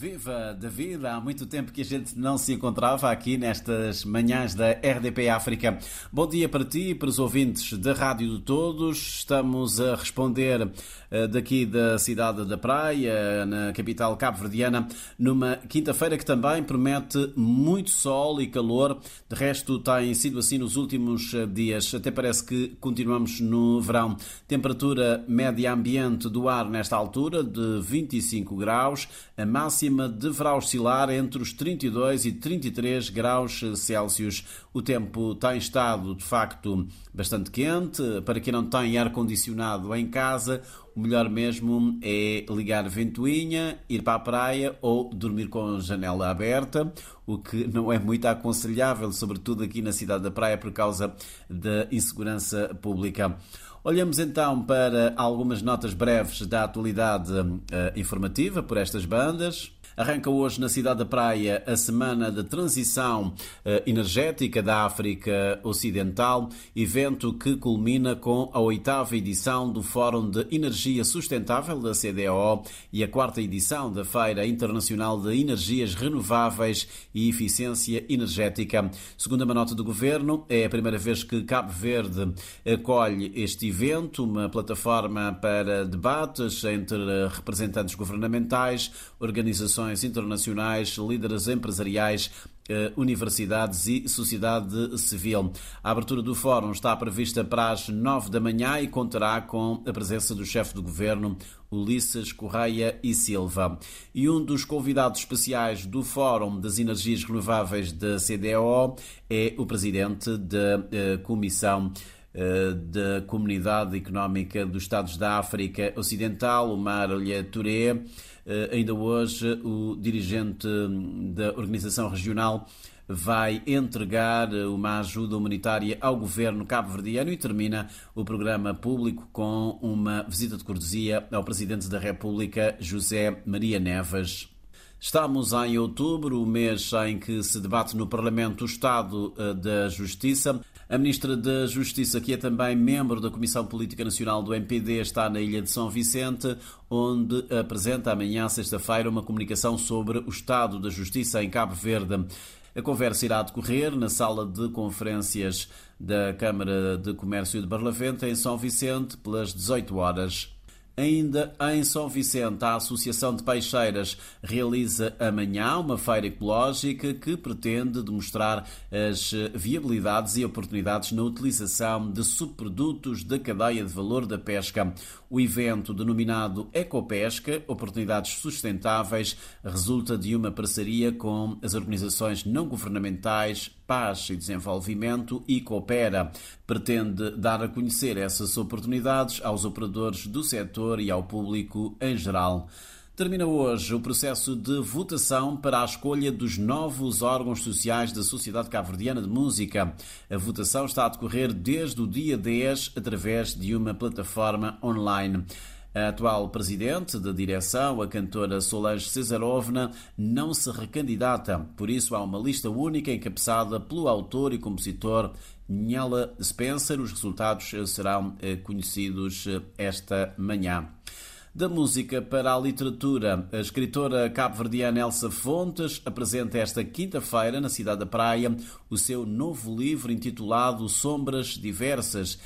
Viva David! Há muito tempo que a gente não se encontrava aqui nestas manhãs da RDP África. Bom dia para ti e para os ouvintes da Rádio de Todos. Estamos a responder eh, daqui da cidade da Praia, na capital cabo-verdiana, numa quinta-feira que também promete muito sol e calor. De resto, tem sido assim nos últimos eh, dias. Até parece que continuamos no verão. Temperatura média ambiente do ar nesta altura de 25 graus. A máxima máxima deverá oscilar entre os 32 e 33 graus Celsius. O tempo tem estado, de facto, bastante quente. Para quem não tem ar-condicionado em casa, o melhor mesmo é ligar ventoinha, ir para a praia ou dormir com a janela aberta, o que não é muito aconselhável, sobretudo aqui na cidade da praia, por causa da insegurança pública. Olhamos então para algumas notas breves da atualidade uh, informativa por estas bandas. Arranca hoje na cidade da Praia a Semana de Transição eh, Energética da África Ocidental, evento que culmina com a oitava edição do Fórum de Energia Sustentável da CDO e a quarta edição da Feira Internacional de Energias Renováveis e Eficiência Energética. Segundo uma nota do Governo, é a primeira vez que Cabo Verde acolhe este evento, uma plataforma para debates entre representantes governamentais, organizações organizações internacionais, líderes empresariais, eh, universidades e sociedade civil. A abertura do fórum está prevista para as nove da manhã e contará com a presença do chefe do governo, Ulisses Correia e Silva. E um dos convidados especiais do Fórum das Energias Renováveis da CDO é o presidente da eh, Comissão da Comunidade Económica dos Estados da África Ocidental, o Marlha Touré. Eh, ainda hoje, o dirigente da organização regional vai entregar uma ajuda humanitária ao governo cabo-verdiano e termina o programa público com uma visita de cortesia ao Presidente da República, José Maria Neves. Estamos em outubro, o mês em que se debate no Parlamento o Estado eh, da Justiça. A Ministra da Justiça, que é também membro da Comissão Política Nacional do MPD, está na Ilha de São Vicente, onde apresenta amanhã, sexta-feira, uma comunicação sobre o estado da Justiça em Cabo Verde. A conversa irá decorrer na sala de conferências da Câmara de Comércio de Barlavento, em São Vicente, pelas 18 horas. Ainda em São Vicente, a Associação de Peixeiras realiza amanhã uma feira ecológica que pretende demonstrar as viabilidades e oportunidades na utilização de subprodutos da cadeia de valor da pesca. O evento, denominado Ecopesca Oportunidades Sustentáveis, resulta de uma parceria com as organizações não governamentais Paz e Desenvolvimento e Coopera. Pretende dar a conhecer essas oportunidades aos operadores do setor e ao público em geral. Termina hoje o processo de votação para a escolha dos novos órgãos sociais da Sociedade Cabo-Verdiana de Música. A votação está a decorrer desde o dia 10 através de uma plataforma online. A atual presidente da direção, a cantora Solange Cesarovna, não se recandidata, por isso há uma lista única encabeçada pelo autor e compositor Nhala Spencer. Os resultados serão eh, conhecidos eh, esta manhã. Da música para a literatura, a escritora cabo-verdiana Elsa Fontes apresenta esta quinta-feira, na cidade da Praia, o seu novo livro intitulado Sombras Diversas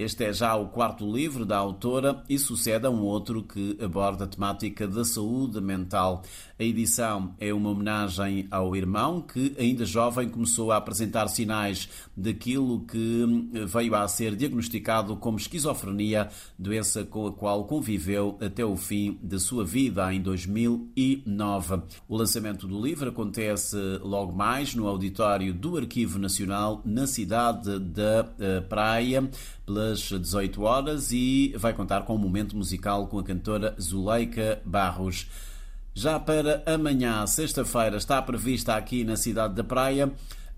este é já o quarto livro da autora e sucede a um outro que aborda a temática da saúde mental. A edição é uma homenagem ao irmão que, ainda jovem, começou a apresentar sinais daquilo que veio a ser diagnosticado como esquizofrenia, doença com a qual conviveu até o fim de sua vida em 2009. O lançamento do livro acontece logo mais no auditório do Arquivo Nacional na cidade da eh, Praia pelas 18 horas e vai contar com um momento musical com a cantora Zuleika Barros. Já para amanhã, sexta-feira, está prevista aqui na cidade da Praia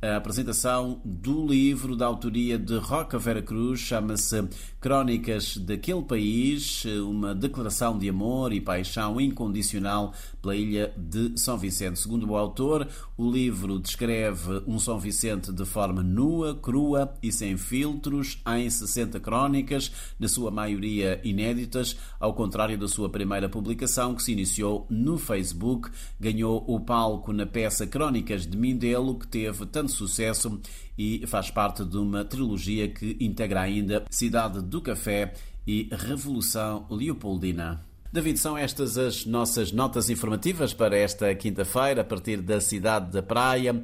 a apresentação do livro da autoria de Roca Vera Cruz, chama-se Crónicas daquele País, uma declaração de amor e paixão incondicional pela ilha de São Vicente. Segundo o autor, o livro descreve um São Vicente de forma nua, crua e sem filtros, em 60 crónicas, na sua maioria inéditas, ao contrário da sua primeira publicação, que se iniciou no Facebook, ganhou o palco na peça Crónicas de Mindelo, que teve tanto sucesso e faz parte de uma trilogia que integra ainda Cidade do Café e Revolução Leopoldina. David, são estas as nossas notas informativas para esta quinta-feira, a partir da cidade da Praia,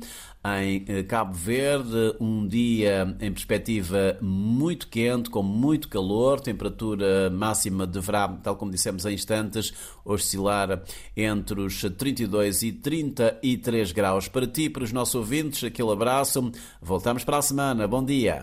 em eh, Cabo Verde. Um dia em perspectiva muito quente, com muito calor, temperatura máxima deverá, tal como dissemos há instantes, oscilar entre os 32 e 33 graus. Para ti, para os nossos ouvintes, aquele abraço. Voltamos para a semana. Bom dia.